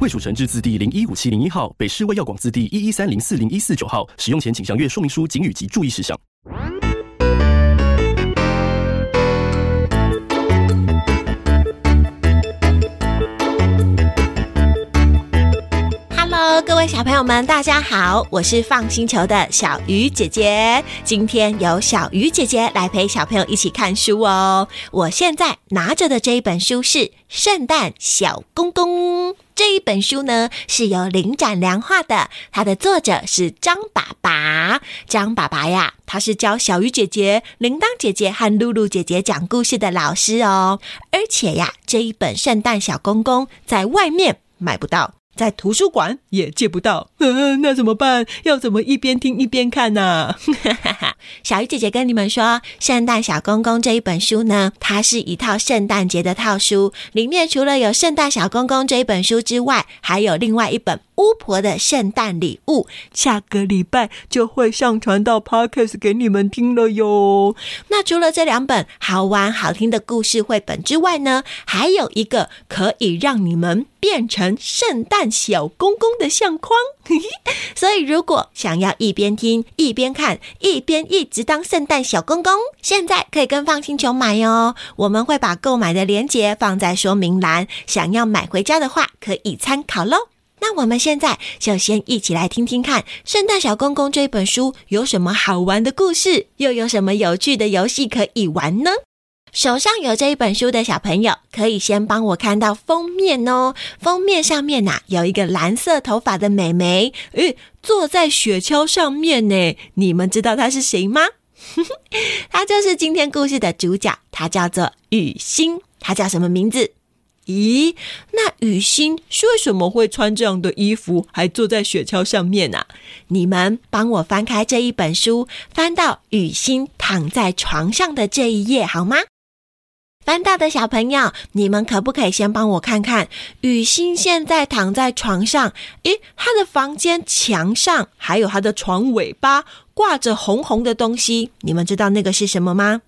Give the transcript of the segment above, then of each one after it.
卫署成制字第零一五七零一号，北市卫药广字第一一三零四零一四九号。使用前请详阅说明书、警语及注意事项。小朋友们，大家好，我是放星球的小鱼姐姐。今天由小鱼姐姐来陪小朋友一起看书哦。我现在拿着的这一本书是《圣诞小公公》。这一本书呢是由林展良画的，它的作者是张爸爸。张爸爸呀，他是教小鱼姐姐、铃铛姐姐和露露姐姐讲故事的老师哦。而且呀，这一本《圣诞小公公》在外面买不到。在图书馆也借不到，嗯、呃，那怎么办？要怎么一边听一边看呢、啊？小鱼姐姐跟你们说，《圣诞小公公》这一本书呢，它是一套圣诞节的套书，里面除了有《圣诞小公公》这一本书之外，还有另外一本。巫婆的圣诞礼物，下个礼拜就会上传到 Podcast 给你们听了哟。那除了这两本好玩好听的故事绘本之外呢，还有一个可以让你们变成圣诞小公公的相框。所以，如果想要一边听一边看，一边一直当圣诞小公公，现在可以跟放星球买哟。我们会把购买的链接放在说明栏，想要买回家的话，可以参考喽。那我们现在就先一起来听听看《圣诞小公公》这本书有什么好玩的故事，又有什么有趣的游戏可以玩呢？手上有这一本书的小朋友，可以先帮我看到封面哦。封面上面呐、有一个蓝色头发的美眉，诶，坐在雪橇上面呢。你们知道她是谁吗？她就是今天故事的主角，她叫做雨欣。她叫什么名字？咦，那雨欣是为什么会穿这样的衣服，还坐在雪橇上面呢？你们帮我翻开这一本书，翻到雨欣躺在床上的这一页好吗？班大的小朋友，你们可不可以先帮我看看雨欣现在躺在床上？诶，她的房间墙上还有她的床尾巴挂着红红的东西，你们知道那个是什么吗？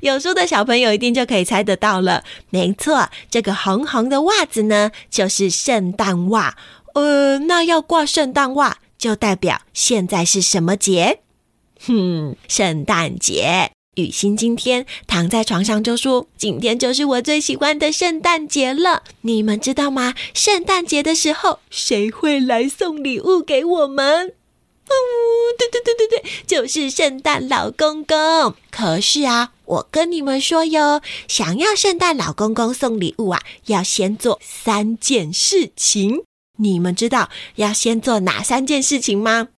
有书的小朋友一定就可以猜得到了，没错，这个红红的袜子呢，就是圣诞袜。呃，那要挂圣诞袜，就代表现在是什么节？哼，圣诞节。雨欣今天躺在床上就说：“今天就是我最喜欢的圣诞节了。”你们知道吗？圣诞节的时候，谁会来送礼物给我们？哦，对对对对对，就是圣诞老公公。可是啊，我跟你们说哟，想要圣诞老公公送礼物啊，要先做三件事情。你们知道要先做哪三件事情吗？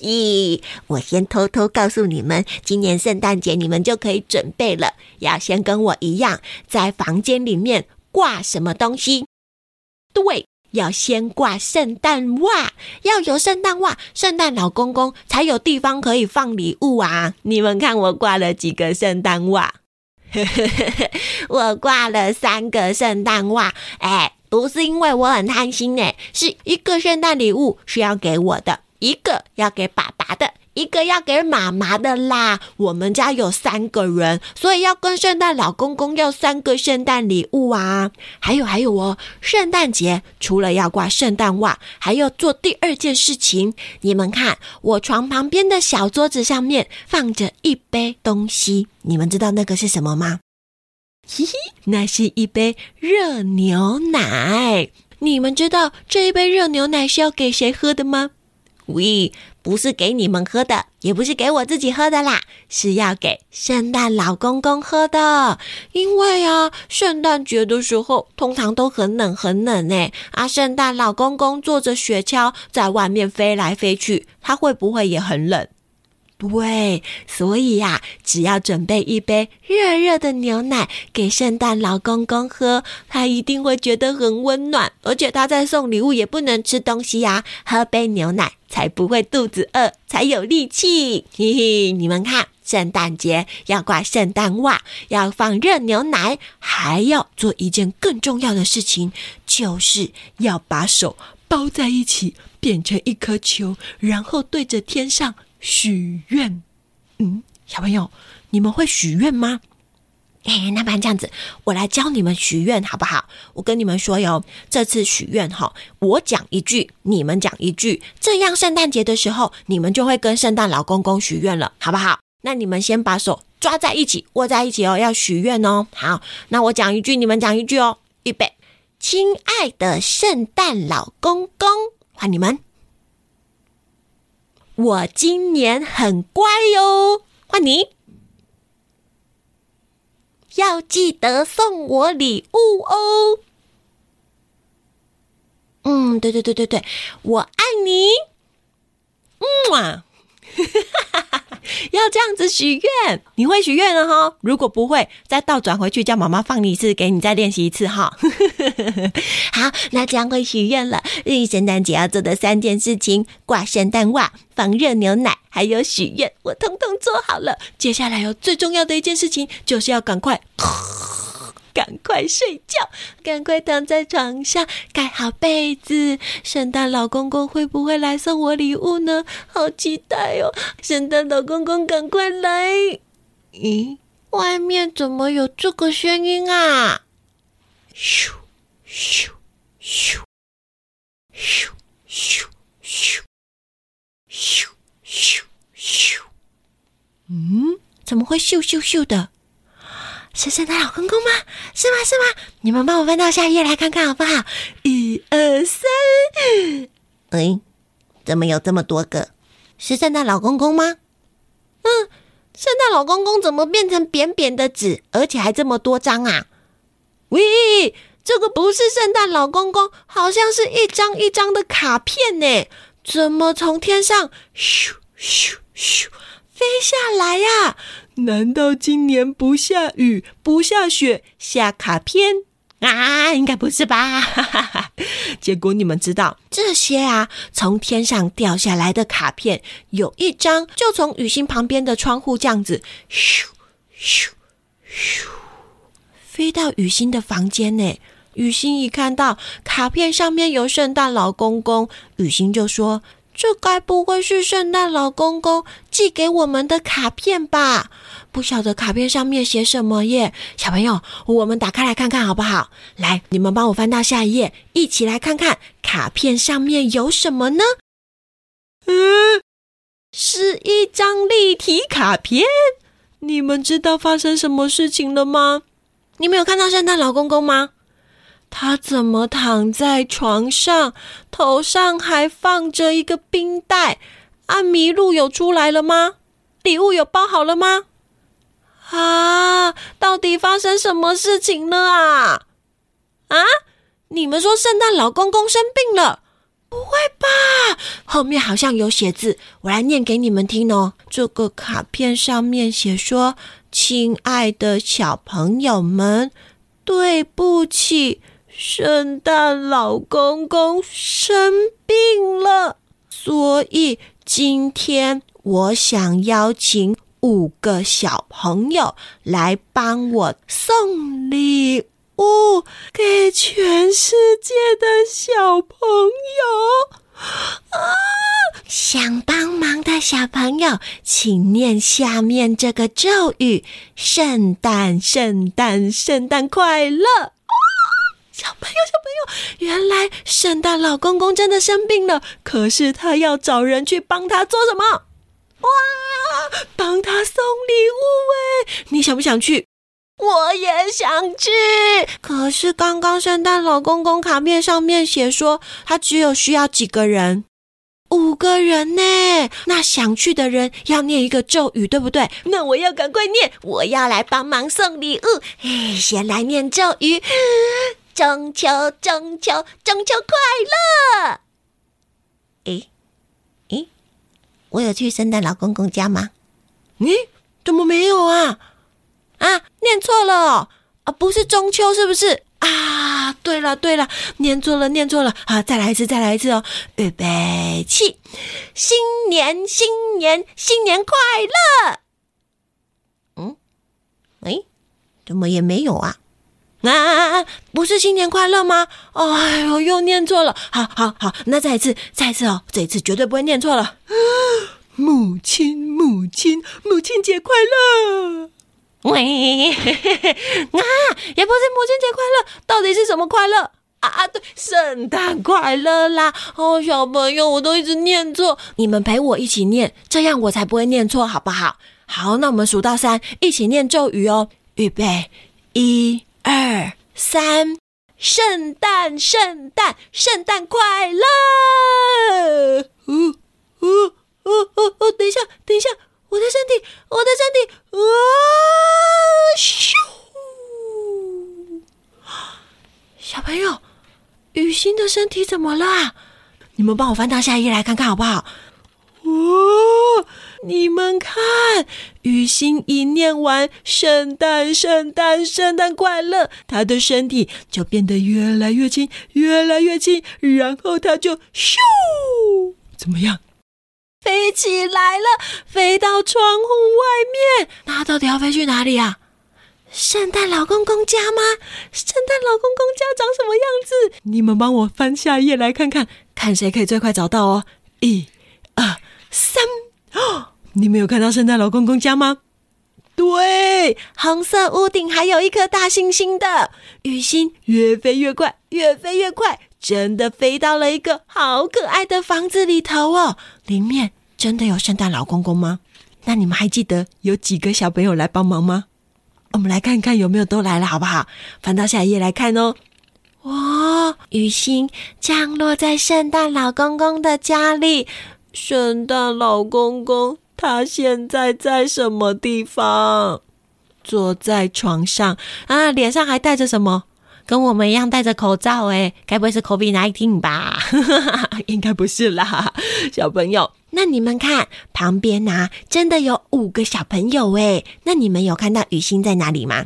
咦，我先偷偷告诉你们，今年圣诞节你们就可以准备了，要先跟我一样，在房间里面挂什么东西？对。要先挂圣诞袜，要有圣诞袜，圣诞老公公才有地方可以放礼物啊！你们看我挂了几个圣诞袜？我挂了三个圣诞袜。哎，不是因为我很贪心呢，是一个圣诞礼物是要给我的，一个要给爸爸的。一个要给妈妈的啦，我们家有三个人，所以要跟圣诞老公公要三个圣诞礼物啊！还有还有哦，圣诞节除了要挂圣诞袜，还要做第二件事情。你们看，我床旁边的小桌子上面放着一杯东西，你们知道那个是什么吗？嘿嘿，那是一杯热牛奶。你们知道这一杯热牛奶是要给谁喝的吗？喂。不是给你们喝的，也不是给我自己喝的啦，是要给圣诞老公公喝的。因为啊，圣诞节的时候通常都很冷很冷诶，啊，圣诞老公公坐着雪橇在外面飞来飞去，他会不会也很冷？对，所以呀，只要准备一杯热热的牛奶给圣诞老公公喝，他一定会觉得很温暖。而且他在送礼物也不能吃东西呀，喝杯牛奶才不会肚子饿，才有力气。嘿嘿，你们看，圣诞节要挂圣诞袜，要放热牛奶，还要做一件更重要的事情，就是要把手包在一起，变成一颗球，然后对着天上。许愿，嗯，小朋友，你们会许愿吗？哎，那不然这样子，我来教你们许愿好不好？我跟你们说哟，这次许愿哈，我讲一句，你们讲一句，这样圣诞节的时候，你们就会跟圣诞老公公许愿了，好不好？那你们先把手抓在一起，握在一起哦，要许愿哦。好，那我讲一句，你们讲一句哦。预备，亲爱的圣诞老公公，换你们。我今年很乖哟，换你，要记得送我礼物哦。嗯，对对对对对，我爱你。嗯啊。要这样子许愿，你会许愿了哈？如果不会，再倒转回去叫妈妈放你一次，给你再练习一次哈。好，那这样会许愿了。日圣诞节要做的三件事情：挂圣诞袜、放热牛奶，还有许愿，我通通做好了。接下来有最重要的一件事情，就是要赶快。赶快睡觉，赶快躺在床上盖好被子。圣诞老公公会不会来送我礼物呢？好期待哦！圣诞老公公赶快来！咦，外面怎么有这个声音啊？咻咻咻咻咻咻咻咻咻！嗯，怎么会咻咻咻的？是圣诞老公公吗？是吗？是吗？你们帮我翻到下一页来看看好不好？一二三，哎，怎么有这么多个？是圣诞老公公吗？嗯，圣诞老公公怎么变成扁扁的纸，而且还这么多张啊？喂，这个不是圣诞老公公，好像是一张一张的卡片呢。怎么从天上咻咻咻飞下来呀、难道今年不下雨、不下雪，下卡片啊？应该不是吧？哈哈哈结果你们知道这些啊，从天上掉下来的卡片，有一张就从雨欣旁边的窗户这样子咻咻咻飞到雨欣的房间呢。雨欣一看到卡片上面有圣诞老公公，雨欣就说。这该不会是圣诞老公公寄给我们的卡片吧？不晓得卡片上面写什么耶。小朋友，我们打开来看看好不好？来，你们帮我翻到下一页，一起来看看卡片上面有什么呢？嗯，是一张立体卡片。你们知道发生什么事情了吗？你们有看到圣诞老公公吗？他怎么躺在床上，头上还放着一个冰袋？啊，麋鹿有出来了吗？礼物有包好了吗？啊，到底发生什么事情了啊？啊，你们说圣诞老公公生病了？不会吧？后面好像有写字，我来念给你们听哦。这个卡片上面写说：“亲爱的小朋友们，对不起。”圣诞老公公生病了，所以今天我想邀请五个小朋友来帮我送礼物给全世界的小朋友。啊，想帮忙的小朋友，请念下面这个咒语：圣诞，圣诞，圣诞快乐。小朋友，小朋友，原来圣诞老公公真的生病了，可是他要找人去帮他做什么？哇，帮他送礼物哎！你想不想去？我也想去。可是刚刚圣诞老公公卡片上面写说，他只有需要几个人，五个人呢。那想去的人要念一个咒语，对不对？那我要赶快念，我要来帮忙送礼物。哎，先来念咒语。中秋，中秋，中秋快乐！诶诶我有去圣诞老公公家吗？咦，怎么没有啊？啊，念错了啊，不是中秋是不是？啊，对了对了，念错了念错了啊！再来一次再来一次哦，预备起，新年新年新年快乐！嗯，哎，怎么也没有啊？啊，不是新年快乐吗？哎呦，又念错了！好好好，那再一次再一次哦，这一次绝对不会念错了。母亲母亲母亲节快乐！喂，啊，也不是母亲节快乐，到底是什么快乐啊？对，圣诞快乐啦！哦，小朋友，我都一直念错，你们陪我一起念，这样我才不会念错，好不好？好，那我们数到三，一起念咒语哦。预备，一、二、三，圣诞，圣诞，圣诞快乐！哦哦哦哦哦，等一下，等一下。我的身体，我的身体，啊！咻！小朋友，雨欣的身体怎么了？你们帮我翻到下一页来看看好不好？哦，你们看，雨欣一念完“圣诞，圣诞，圣诞快乐”，她的身体就变得越来越轻，越来越轻，然后她就咻，怎么样？飞起来了，飞到窗户外面。那到底要飞去哪里啊？圣诞老公公家吗？圣诞老公公家长什么样子？你们帮我翻下页来看看，看谁可以最快找到哦。一、二、三。哦，你们有看到圣诞老公公家吗？对，红色屋顶还有一颗大星星的。雨欣越飞越快，越飞越快，真的飞到了一个好可爱的房子里头哦，里面。真的有圣诞老公公吗？那你们还记得有几个小朋友来帮忙吗？我们来看看有没有都来了，好不好？翻到下一页来看哦。哇，雨欣降落在圣诞老公公的家里。圣诞老公公他现在在什么地方？坐在床上啊，脸上还带着什么？跟我们一样戴着口罩诶，该不会是 COVID-19 吧？应该不是啦，小朋友。那你们看旁边呐、真的有五个小朋友诶。那你们有看到雨欣在哪里吗？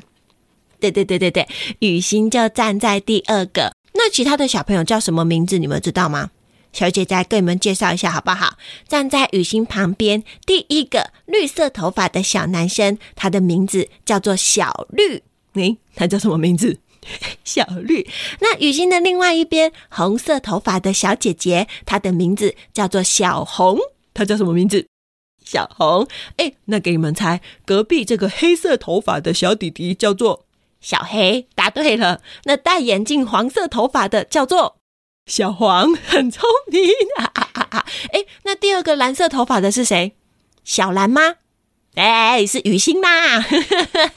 对对对对对，雨欣就站在第二个。那其他的小朋友叫什么名字？你们知道吗？小姐再给你们介绍一下好不好？站在雨欣旁边第一个绿色头发的小男生，他的名字叫做小绿。诶，他叫什么名字？小绿，那雨欣的另外一边，红色头发的小姐姐，她的名字叫做小红。她叫什么名字？小红。哎，那给你们猜，隔壁这个黑色头发的小弟弟叫做小黑。答对了。那戴眼镜、黄色头发的叫做小黄，很聪明啊！哎，那第二个蓝色头发的是谁？小蓝吗？哎，是雨欣啦。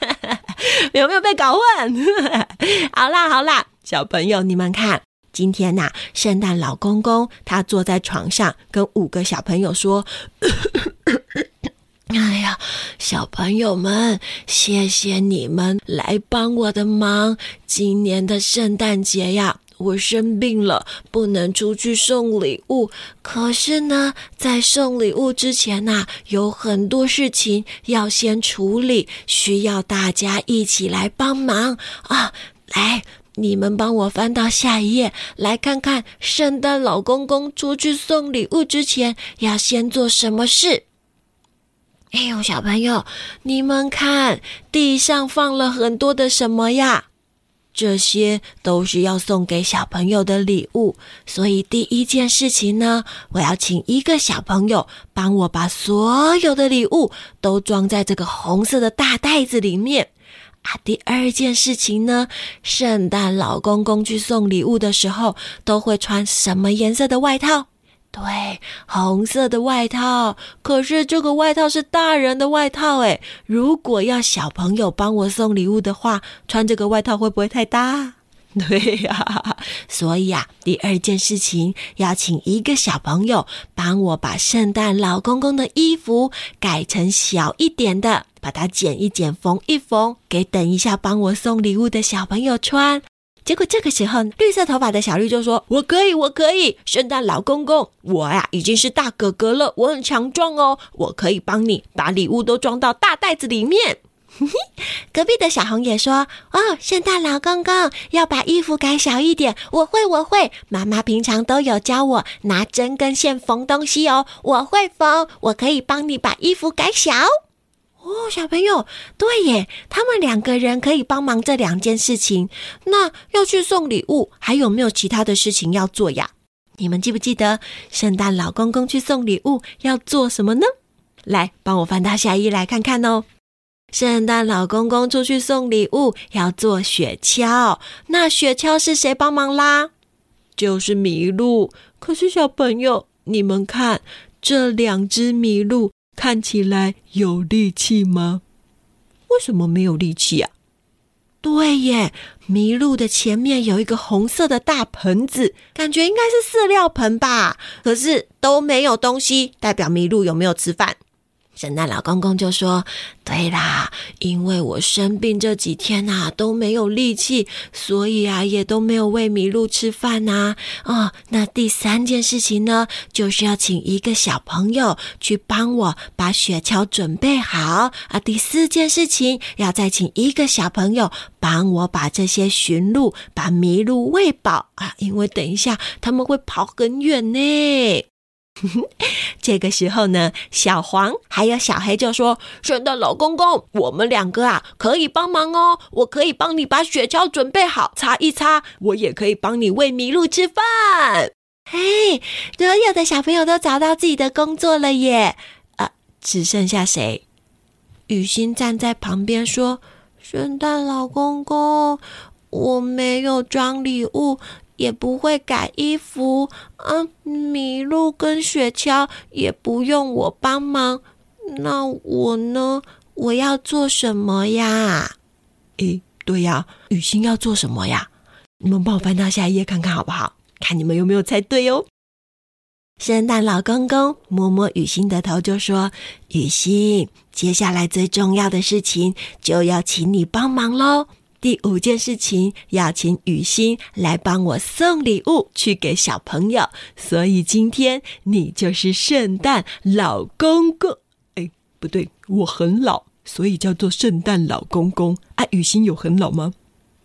有没有被搞混？好啦好啦，小朋友，你们看，今天呐、啊，圣诞老公公他坐在床上，跟五个小朋友说：“ 哎呀，小朋友们，谢谢你们来帮我的忙，今年的圣诞节呀。”我生病了，不能出去送礼物。可是呢，在送礼物之前呐，有很多事情要先处理，需要大家一起来帮忙啊！来，你们帮我翻到下一页，来看看圣诞老公公出去送礼物之前要先做什么事。哎呦，小朋友，你们看，地上放了很多的什么呀？这些都是要送给小朋友的礼物，所以第一件事情呢，我要请一个小朋友帮我把所有的礼物都装在这个红色的大袋子里面啊。第二件事情呢，圣诞老公公去送礼物的时候都会穿什么颜色的外套？对，红色的外套。可是这个外套是大人的外套诶，如果要小朋友帮我送礼物的话，穿这个外套会不会太大？对呀、所以啊，第二件事情要请一个小朋友帮我把圣诞老公公的衣服改成小一点的，把它剪一剪，缝一缝，给等一下帮我送礼物的小朋友穿。结果这个时候，绿色头发的小绿就说：“我可以，我可以，圣诞老公公，我呀已经是大哥哥了，我很强壮哦，我可以帮你把礼物都装到大袋子里面。”隔壁的小红也说：“哦，圣诞老公公要把衣服改小一点，我会，我会，妈妈平常都有教我拿针跟线缝东西哦，我会缝，我可以帮你把衣服改小。”哦小朋友对耶他们两个人可以帮忙这两件事情那要去送礼物还有没有其他的事情要做呀？你们记不记得圣诞老公公去送礼物要做什么呢？来帮我翻到下一页来看看哦。圣诞老公公出去送礼物要做雪橇那雪橇是谁帮忙啦？就是麋鹿。可是小朋友你们看这两只麋鹿看起来有力气吗？为什么没有力气啊？对耶，麋鹿的前面有一个红色的大盆子，感觉应该是饲料盆吧，可是都没有东西，代表麋鹿有没有吃饭。圣诞老公公就说：“对啦，因为我生病这几天呐都没有力气，所以啊也都没有喂麋鹿吃饭呐。哦，那第三件事情呢，就是要请一个小朋友去帮我把雪橇准备好啊。第四件事情要再请一个小朋友帮我把这些驯鹿把麋鹿喂饱啊，因为等一下他们会跑很远呢。” 这个时候呢小黄还有小黑就说圣诞老公公我们两个啊可以帮忙哦我可以帮你把雪橇准备好擦一擦我也可以帮你喂麋鹿吃饭。嘿所有的小朋友都找到自己的工作了耶。啊只剩下谁？雨欣站在旁边说圣诞老公公我没有装礼物也不会改衣服，嗯，麋鹿跟雪橇也不用我帮忙，那我呢？我要做什么呀？诶，对呀，雨欣要做什么呀？你们帮我翻到下一页看看好不好？看你们有没有猜对哦。圣诞老公公摸摸雨欣的头，就说：“雨欣，接下来最重要的事情就要请你帮忙喽。”第五件事情，要请雨欣来帮我送礼物去给小朋友，所以今天你就是圣诞老公公。哎，不对，我很老，所以叫做圣诞老公公。哎，雨欣有很老吗？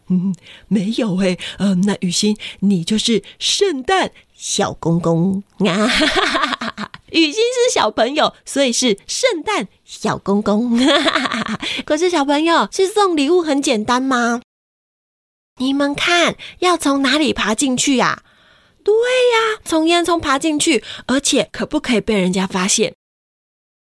嗯，没有哎。呃，那雨欣，你就是圣诞。小公公啊，雨欣是小朋友，所以是圣诞小公公。可是小朋友是送礼物很简单吗？你们看，要从哪里爬进去呀？对呀，从烟囱爬进去，而且可不可以被人家发现？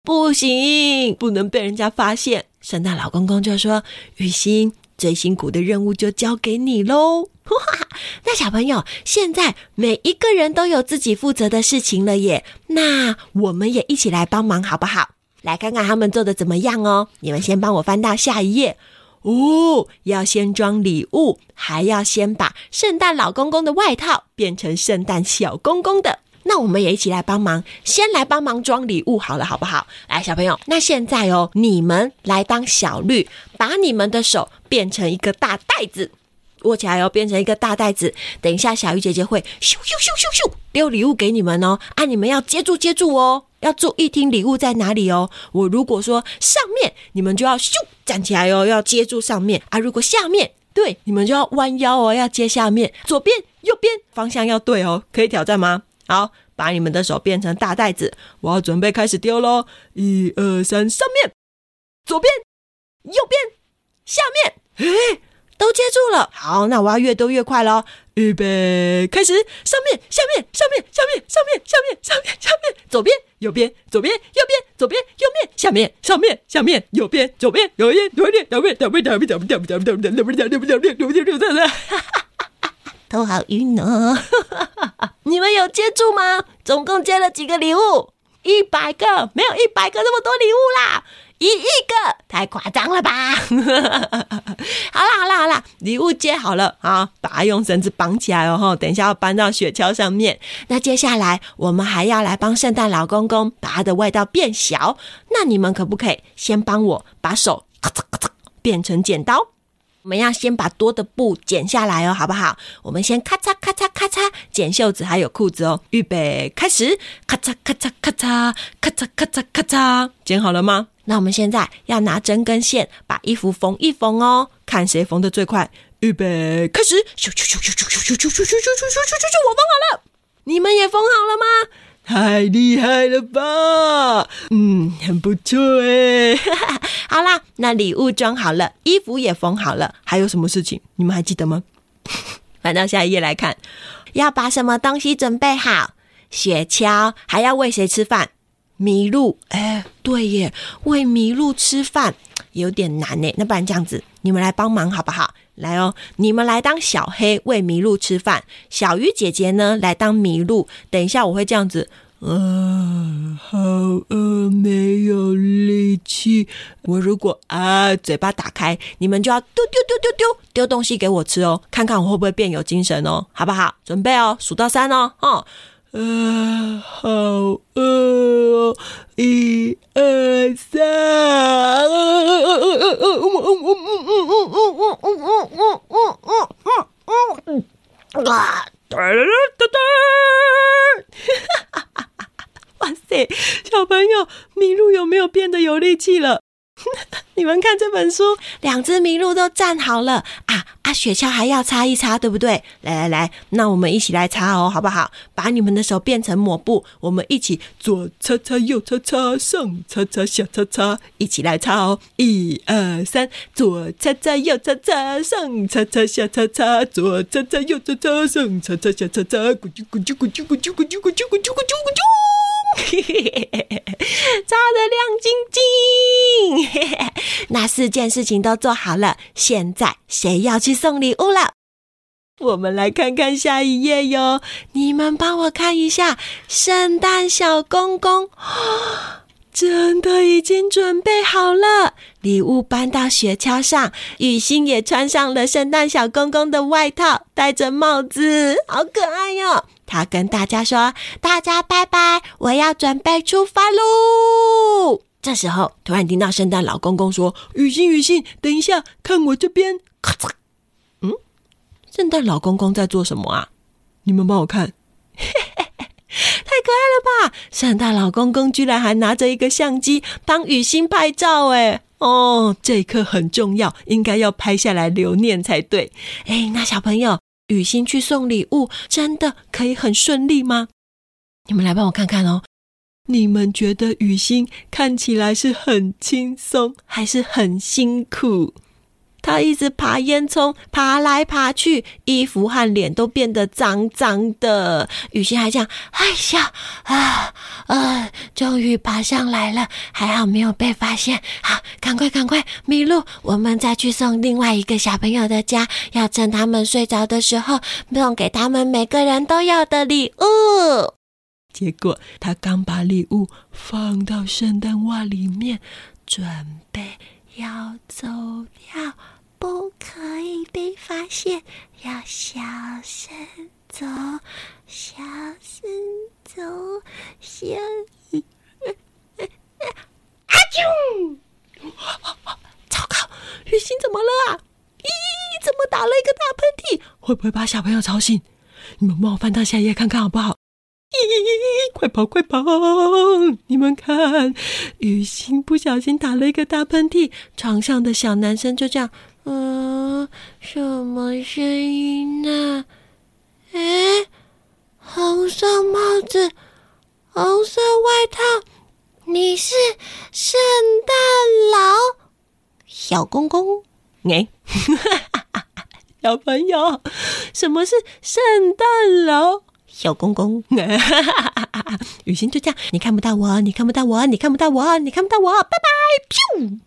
不行，不能被人家发现。圣诞老公公就说：“雨欣，最辛苦的任务就交给你喽。” 哇，那小朋友，现在每一个人都有自己负责的事情了耶。那我们也一起来帮忙好不好？来看看他们做的怎么样哦。你们先帮我翻到下一页。哦，要先装礼物，还要先把圣诞老公公的外套变成圣诞小公公的。那我们也一起来帮忙，先来帮忙装礼物好了，好不好？来，小朋友，那现在哦，你们来当小绿，把你们的手变成一个大袋子，握起来哦变成一个大袋子。等一下小鱼姐姐会咻咻咻咻咻丢礼物给你们哦。啊你们要接住接住哦。要注意听礼物在哪里哦。我如果说上面你们就要咻站起来哦要接住上面。啊如果下面对你们就要弯腰哦要接下面。左边右边方向要对哦。可以挑战吗？好把你们的手变成大袋子。我要准备开始丢喽一二三上面。左边右边下面。诶都接住了。好，那我要越多越快喽！预备，开始！上面，下面，上面，上面，上面，上面，上面，上面，左边，右边，左边，右边，左边，右面，下面，上面，下面，右边，左边，右边，左边，右边，左边，左边，左边，左边，左边，左边，左边，左边，左边，左边，左边，左都好晕呢、哦，你们有接住吗？总共接了几个礼物？一百个，没有一百个那么多礼物啦！一亿个，太夸张了吧？好啦好啦好啦，礼物接好了啊，把它用绳子绑起来哦。等一下要搬到雪橇上面。那接下来我们还要来帮圣诞老公公把他的外套变小。那你们可不可以先帮我把手咔嚓咔嚓变成剪刀？我们要先把多的布剪下来哦，好不好？我们先咔嚓咔嚓咔嚓剪袖子还有裤子哦。预备开始，咔嚓咔嚓咔嚓咔嚓咔嚓咔嚓，剪好了吗？那我们现在要拿针跟线把衣服缝一缝哦，看谁缝的最快。预备开始，咻咻咻咻咻咻咻咻咻咻咻咻咻咻咻咻，我缝好了，你们也缝好了吗？太厉害了吧！嗯，很不错哎。好啦，那礼物装好了，衣服也缝好了，还有什么事情？你们还记得吗？翻到下一页来看，要把什么东西准备好？雪橇还要喂谁吃饭？麋鹿。哎，对耶，喂麋鹿吃饭有点难呢。那不然这样子，你们来帮忙好不好？来哦，你们来当小黑喂麋鹿吃饭，小鱼姐姐呢来当麋鹿。等一下我会这样子，啊，好饿，没有力气。我如果啊嘴巴打开，你们就要丢丢丢丢丢丢东西给我吃哦，看看我会不会变有精神哦，好不好？准备哦，数到三哦，哦。啊，好饿哦！一二三，哇塞，小朋友，麋鹿有没有变得有力气了？你们看这本书，两只麋鹿都站好了啊啊！雪橇还要擦一擦，对不对？来来来，那我们一起来擦哦，好不好？把你们的手变成抹布，我们一起左擦擦，右擦擦，上擦擦，下擦擦，一起来擦哦！一二三，左擦擦，右擦擦，上擦擦，下擦擦，左擦擦，右擦擦，上擦擦，下擦擦，咕啾咕啾咕啾咕啾咕啾咕啾咕啾咕啾咕啾。嘿嘿嘿嘿嘿，擦得亮晶晶。那四件事情都做好了，现在谁要去送礼物了？我们来看看下一页哟。你们帮我看一下，圣诞小公公 真的已经准备好了，礼物搬到雪橇上，雨欣也穿上了圣诞小公公的外套，戴着帽子，好可爱哟。他跟大家说：“大家拜拜，我要准备出发喽。”这时候，突然听到圣诞老公公说：“雨欣，雨欣，等一下，看我这边。”咔嚓，嗯，圣诞老公公在做什么啊？你们帮我看，嘿嘿嘿，太可爱了吧！圣诞老公公居然还拿着一个相机帮雨欣拍照，哎，哦，这一刻很重要，应该要拍下来留念才对。哎，那小朋友。雨欣去送礼物，真的可以很顺利吗？你们来帮我看看哦。你们觉得雨欣看起来是很轻松，还是很辛苦？他一直爬烟囱，爬来爬去，衣服和脸都变得脏脏的。雨欣还这样，哎呀啊呃！终于爬上来了，还好没有被发现。好，赶快赶快，麋鹿，我们再去送另外一个小朋友的家，要趁他们睡着的时候，送给他们每个人都要的礼物。结果他刚把礼物放到圣诞袜里面，准备要走掉。不可以被发现，要小声走，小声走，小心。阿啾！糟糕，雨欣怎么了啊？咦，怎么打了一个大喷嚏？会不会把小朋友吵醒？你们帮我翻到下一页看看好不好？咦，快跑快跑！你们看，雨欣不小心打了一个大喷嚏，床上的小男生就这样。嗯，什么声音呢？诶，红色帽子，红色外套，你是圣诞老小公公？哎，小朋友，什么是圣诞老小公公？雨欣就这样，你看不到我，你看不到我，你看不到我，你看不到我，拜拜，咻！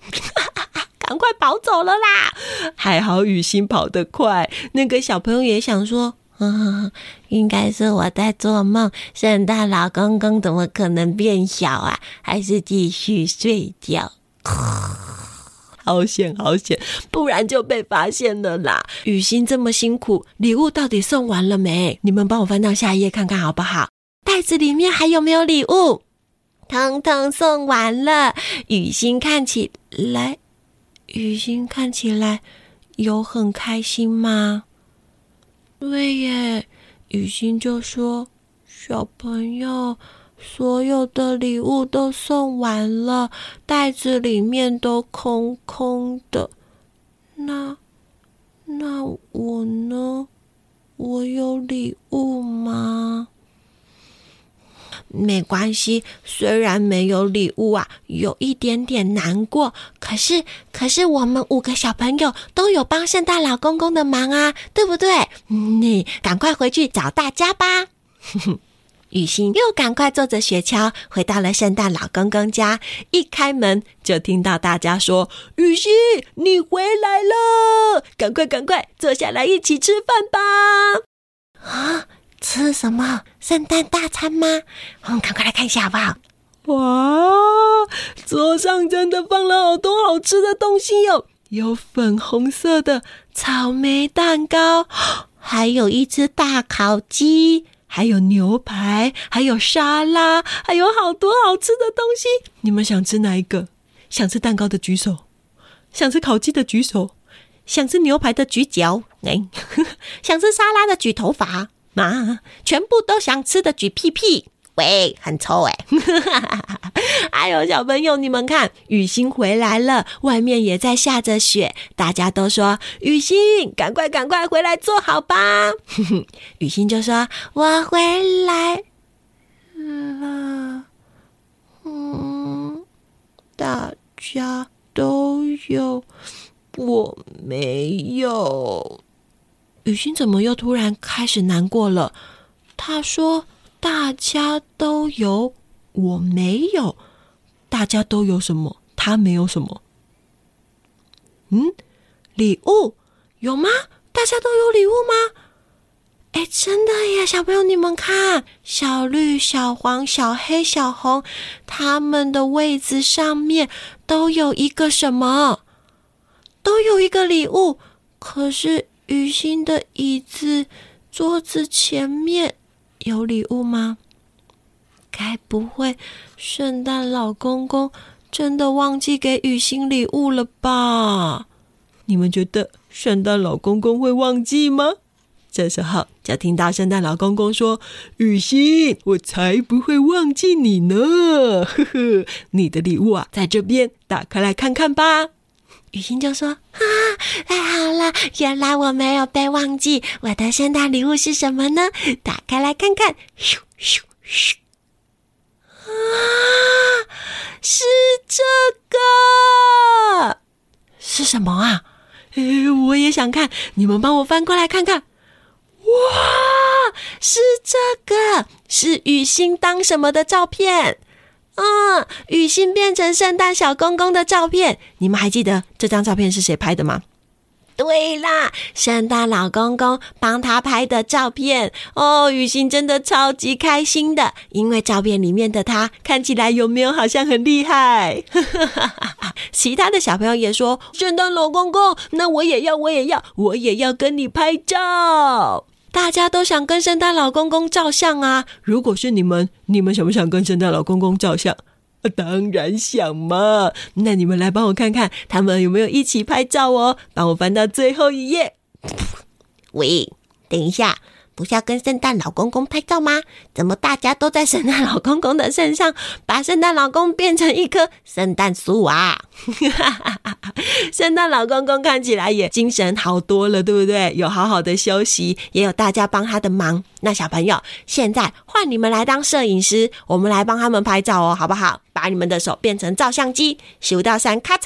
赶快跑走了啦！还好雨欣跑得快，那个小朋友也想说：“嗯，应该是我在做梦。圣诞老公公怎么可能变小啊？还是继续睡觉。”好险，好险，不然就被发现了啦！雨欣这么辛苦，礼物到底送完了没？你们帮我翻到下一页看看好不好？袋子里面还有没有礼物？统统送完了。雨欣看起来。雨欣看起来有很开心吗？对耶，雨欣就说：“小朋友，所有的礼物都送完了，袋子里面都空空的。那那我呢？我有礼物吗？”没关系，虽然没有礼物啊，有一点点难过。可是，可是我们五个小朋友都有帮圣诞老公公的忙啊，对不对？你赶快回去找大家吧。雨欣又赶快坐着雪橇回到了圣诞老公公家，一开门就听到大家说：“雨欣，你回来了！赶快，赶快坐下来一起吃饭吧！” 啊！吃什么圣诞大餐吗？我们赶快来看一下好不好？哇，桌上真的放了好多好吃的东西哟！有粉红色的草莓蛋糕，还有一只大烤鸡，还有牛排，还有沙拉，还有好多好吃的东西。你们想吃哪一个？想吃蛋糕的举手，想吃烤鸡的举手，想吃牛排的举脚，哎，想吃沙拉的举头发。啊！全部都想吃的举屁屁，喂，很臭哎！哎呦，小朋友，你们看，雨欣回来了，外面也在下着雪，大家都说雨欣，赶快赶快回来坐好吧。雨欣就说：“我回来了，嗯，大家都有，我没有。”雨欣怎么又突然开始难过了？他说：“大家都有，我没有。大家都有什么？他没有什么？嗯，礼物有吗？大家都有礼物吗？哎，真的耶！小朋友，你们看，小绿、小黄、小黑、小红，他们的位子上面都有一个什么？都有一个礼物。可是。”雨欣的椅子、桌子前面有礼物吗？该不会圣诞老公公真的忘记给雨欣礼物了吧？你们觉得圣诞老公公会忘记吗？这时候就听到圣诞老公公说：“雨欣，我才不会忘记你呢！呵呵，你的礼物啊，在这边，打开来看看吧。”雨欣就说：“啊，太好了！原来我没有被忘记。我的圣诞礼物是什么呢？打开来看看。咻咻咻！啊，是这个，是什么啊？哎，我也想看。你们帮我翻过来看看。哇，是这个，是雨欣当什么的照片。”嗯，雨欣变成圣诞小公公的照片，你们还记得这张照片是谁拍的吗？对啦，圣诞老公公帮他拍的照片哦。雨欣真的超级开心的，因为照片里面的他看起来有没有好像很厉害？其他的小朋友也说：“圣诞老公公，那我也要，我也要，我也要跟你拍照。”大家都想跟圣诞老公公照相啊！如果是你们，你们想不想跟圣诞老公公照相？当然想嘛！那你们来帮我看看，他们有没有一起拍照哦？帮我翻到最后一页。喂，等一下。不是要跟圣诞老公公拍照吗？怎么大家都在圣诞老公公的身上，把圣诞老公变成一棵圣诞树啊？圣诞老公公看起来也精神好多了，对不对？有好好的休息，也有大家帮他的忙。那小朋友，现在换你们来当摄影师，我们来帮他们拍照哦，好不好？把你们的手变成照相机，数到三，咔嚓，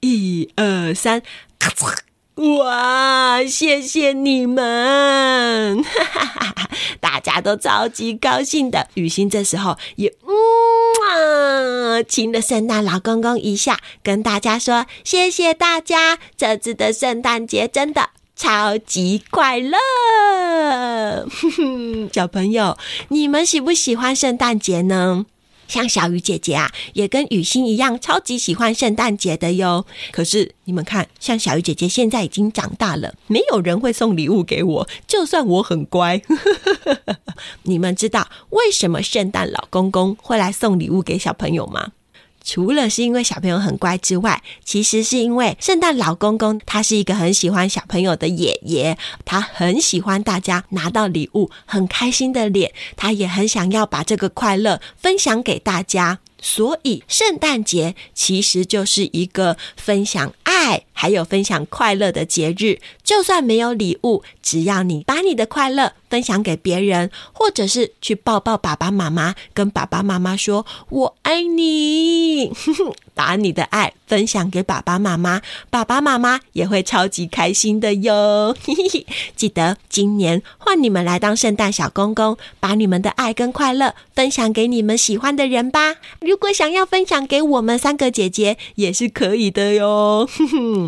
一二三，咔嚓。哇！谢谢你们，哈哈哈，大家都超级高兴的。雨欣这时候也嗯啊，亲了圣诞老公公一下，跟大家说谢谢大家，这次的圣诞节真的超级快乐。小朋友，你们喜不喜欢圣诞节呢？像小鱼姐姐啊，也跟雨欣一样，超级喜欢圣诞节的哟。可是你们看，像小鱼姐姐现在已经长大了，没有人会送礼物给我，就算我很乖。你们知道为什么圣诞老公公会来送礼物给小朋友吗？除了是因为小朋友很乖之外，其实是因为圣诞老公公他是一个很喜欢小朋友的爷爷，他很喜欢大家拿到礼物很开心的脸，他也很想要把这个快乐分享给大家。所以，圣诞节其实就是一个分享爱还有分享快乐的节日。就算没有礼物，只要你把你的快乐分享给别人，或者是去抱抱爸爸妈妈，跟爸爸妈妈说“我爱你”，把你的爱分享给爸爸妈妈，爸爸妈妈也会超级开心的哟。记得今年换你们来当圣诞小公公，把你们的爱跟快乐分享给你们喜欢的人吧。如果想要分享给我们三个姐姐，也是可以的哟。哼 哼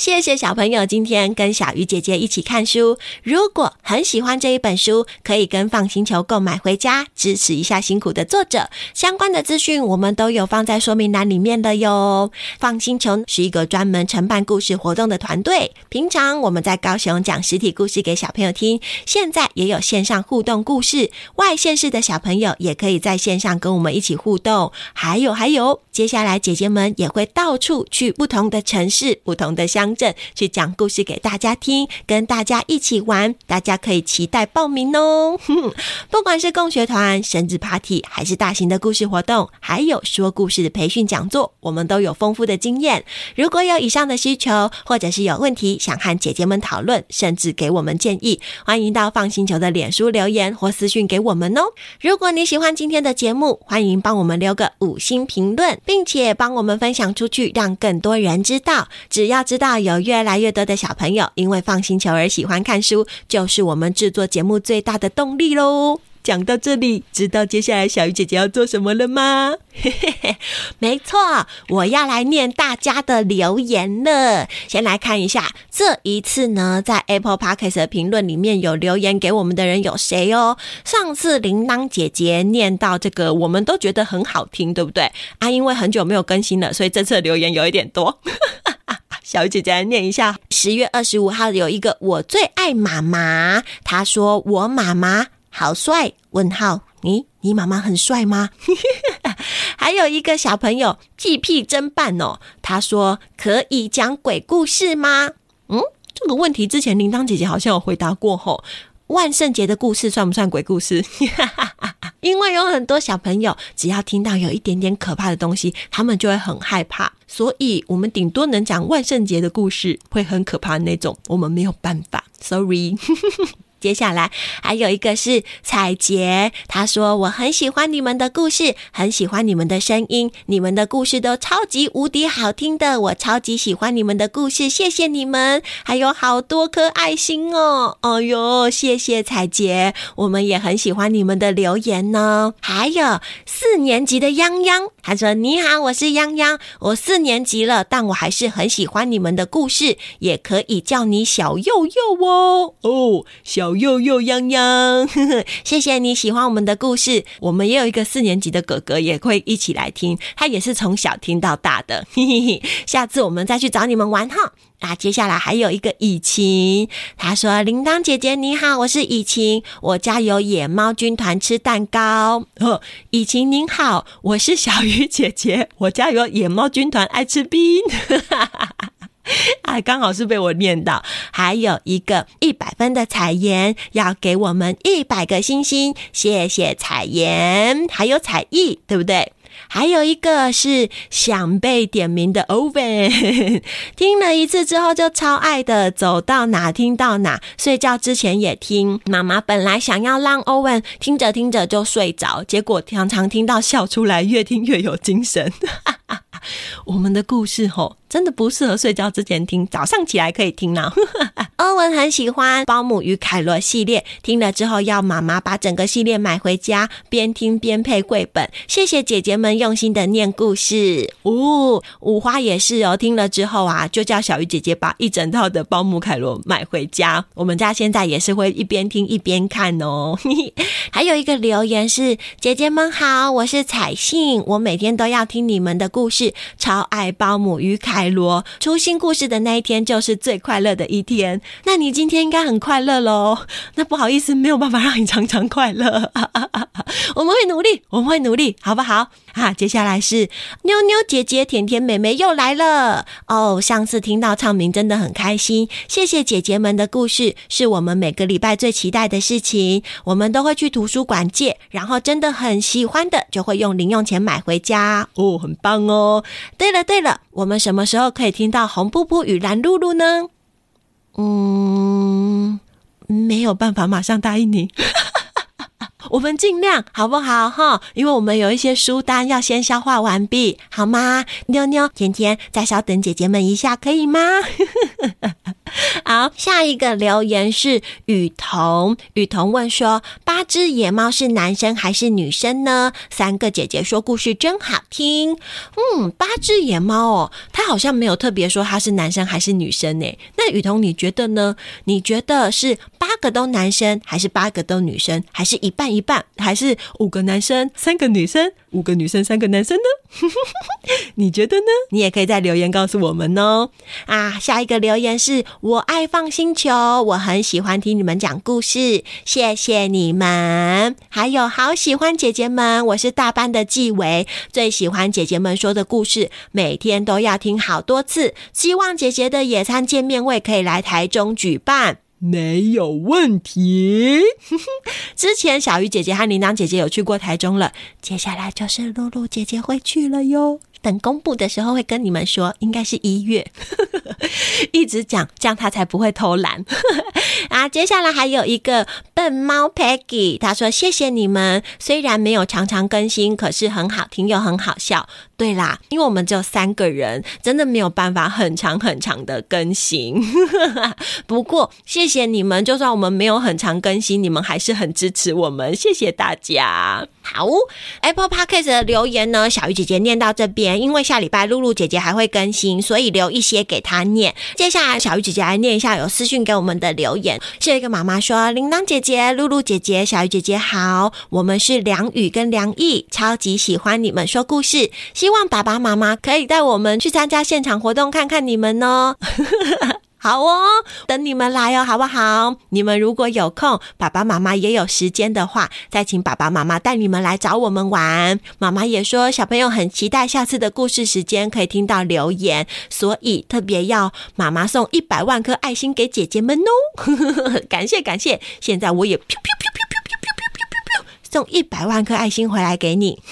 谢谢小朋友今天跟小鱼姐姐一起看书。如果很喜欢这一本书，可以跟 FUN 星球购买回家，支持一下辛苦的作者。相关的资讯我们都有放在说明栏里面的哟。FUN 星球是一个专门承办故事活动的团队。平常我们在高雄讲实体故事给小朋友听，现在也有线上互动故事。外县市的小朋友也可以在线上跟我们一起互动。还有还有，接下来姐姐们也会到处去不同的城市、不同的乡。去讲故事给大家听，跟大家一起玩，大家可以期待报名哦。不管是共学团、生日 party，还是大型的故事活动，还有说故事的培训讲座，我们都有丰富的经验。如果有以上的需求，或者是有问题想和姐姐们讨论，甚至给我们建议，欢迎到放星球的脸书留言或私讯给我们哦。如果你喜欢今天的节目，欢迎帮我们留个五星评论，并且帮我们分享出去，让更多人知道。只要知道。有越来越多的小朋友因为放星球而喜欢看书，就是我们制作节目最大的动力喽。讲到这里，知道接下来小鱼姐姐要做什么了吗？嘿嘿嘿，没错，我要来念大家的留言了。先来看一下，这一次呢，在 Apple Podcast 的评论里面有留言给我们的人有谁哦？上次铃铛姐姐念到这个，我们都觉得很好听，对不对？啊，因为很久没有更新了，所以这次留言有一点多。小姐姐来念一下，十月二十五号有一个我最爱妈妈，她说我妈妈好帅。问号，你你妈妈很帅吗？还有一个小朋友屁屁真棒哦，他说可以讲鬼故事吗？嗯，这个问题之前铃铛姐姐好像有回答过吼。万圣节的故事算不算鬼故事？因为有很多小朋友，只要听到有一点点可怕的东西，他们就会很害怕。所以，我们顶多能讲万圣节的故事，会很可怕那种，我们没有办法。Sorry。接下来还有一个是彩杰，他说，我很喜欢你们的故事，很喜欢你们的声音，你们的故事都超级无敌好听的，我超级喜欢你们的故事，谢谢你们，还有好多颗爱心哦，哦哟，谢谢彩杰，我们也很喜欢你们的留言呢。还有四年级的泱泱，他说，你好，我是泱泱，我四年级了，但我还是很喜欢你们的故事，也可以叫你小佑佑哦，哦，小。又又泱泱，谢谢你喜欢我们的故事。我们也有一个四年级的哥哥，也会一起来听。他也是从小听到大的。嘿嘿嘿，下次我们再去找你们玩哈。啊，接下来还有一个以晴，他说：“铃铛姐姐你好，我是以晴，我家有野猫军团吃蛋糕。”哦，以晴您好，我是小鱼姐姐，我家有野猫军团爱吃冰。哈哈哈。还刚好是被我念到，还有一个一百分的彩妍要给我们一百个星星，谢谢彩妍，还有彩艺，对不对？还有一个是想被点名的 Owen，听了一次之后就超爱的，走到哪听到哪，睡觉之前也听。妈妈本来想要让 Owen 听着听着就睡着，结果常常听到笑出来，越听越有精神。我们的故事吼，真的不适合睡觉之前听，早上起来可以听呢。欧文很喜欢《包姆与凯罗》系列，听了之后要妈妈把整个系列买回家，边听边配绘本。谢谢姐姐们用心的念故事。哦，五花也是哦，听了之后啊，就叫小鱼姐姐把一整套的《包姆凯罗》买回家。我们家现在也是会一边听一边看哦。还有一个留言是：姐姐们好，我是彩信，我每天都要听你们的故事，超爱《包姆与凯海螺出新故事的那一天就是最快乐的一天。那你今天应该很快乐喽？那不好意思，没有办法让你常常快乐。我们会努力，我们会努力，好不好？啊，接下来是妞妞姐姐、甜甜妹妹又来了哦。上次听到唱名真的很开心，谢谢姐姐们的故事，是我们每个礼拜最期待的事情。我们都会去图书馆借，然后真的很喜欢的，就会用零用钱买回家哦，很棒哦。对了对了，我们什么时候可以听到红布布与蓝露露呢？嗯，没有办法马上答应你。我们尽量好不好哈？因为我们有一些书单要先消化完毕，好吗？妞妞、甜甜，再稍等姐姐们一下，可以吗？好，下一个留言是雨桐。雨桐问说：“八只野猫是男生还是女生呢？”三个姐姐说故事真好听。嗯，八只野猫哦，他好像没有特别说他是男生还是女生呢。那雨桐你觉得呢？你觉得是八个都男生，还是八个都女生，还是一半一一半，还是五个男生三个女生，五个女生三个男生呢？你觉得呢？你也可以在留言告诉我们哦。啊，下一个留言是。我爱放星球，我很喜欢听你们讲故事，谢谢你们。还有好喜欢姐姐们，我是大班的纪伟，最喜欢姐姐们说的故事，每天都要听好多次。希望姐姐的野餐见面会可以来台中举办，没有问题。之前小鱼姐姐和铃铛姐姐有去过台中了，接下来就是露露姐姐会去了哟。等公布的时候会跟你们说，应该是一月，一直讲，这样她才不会偷懒 啊。接下来还有一个笨猫 Peggy，他说谢谢你们，虽然没有常常更新，可是很好听又很好笑。对啦，因为我们只有三个人，真的没有办法很长很长的更新。不过谢谢你们，就算我们没有很长更新，你们还是很支持我们，谢谢大家。好，Apple Podcast 的留言呢，小鱼姐姐念到这边，因为下礼拜露露姐姐还会更新，所以留一些给她念。接下来小鱼姐姐来念一下有私讯给我们的留言。是一个妈妈说：“铃铛姐姐、露露姐姐、小鱼姐姐好，我们是梁宇跟梁毅，超级喜欢你们说故事，希望爸爸妈妈可以带我们去参加现场活动，看看你们哦。”好哦，等你们来哦，好不好？你们如果有空，爸爸妈妈也有时间的话，再请爸爸妈妈带你们来找我们玩。妈妈也说，小朋友很期待下次的故事时间可以听到留言，所以特别要妈妈送一百万颗爱心给姐姐们哦。感 谢感谢，现在我也飘飘飘飘飘飘飘飘飘送一百万颗爱心回来给你。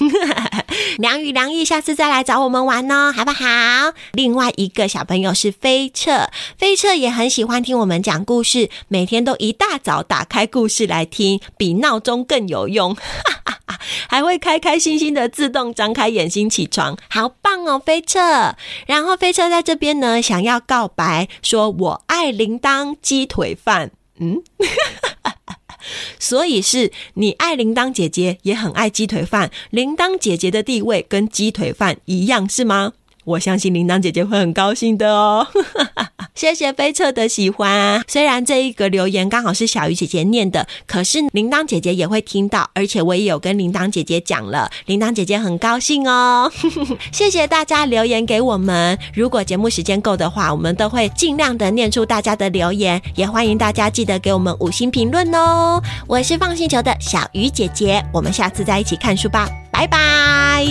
梁宇、梁毅，下次再来找我们玩哦，好不好？另外一个小朋友是飞彻，飞彻也很喜欢听我们讲故事，每天都一大早打开故事来听，比闹钟更有用，还会开开心心的自动张开眼睛起床，好棒哦，飞彻。然后飞彻在这边呢，想要告白，说我爱铃铛鸡腿饭，嗯。所以是你爱铃铛姐姐，也很爱鸡腿饭。铃铛姐姐的地位跟鸡腿饭一样，是吗？我相信铃铛姐姐会很高兴的哦。谢谢飞车的喜欢。虽然这一个留言刚好是小鱼姐姐念的，可是铃铛姐姐也会听到，而且我也有跟铃铛姐姐讲了，铃铛姐姐很高兴哦。谢谢大家留言给我们。如果节目时间够的话，我们都会尽量的念出大家的留言，也欢迎大家记得给我们五星评论哦。我是 FUN 星球的小鱼姐姐，我们下次再一起看书吧，拜拜。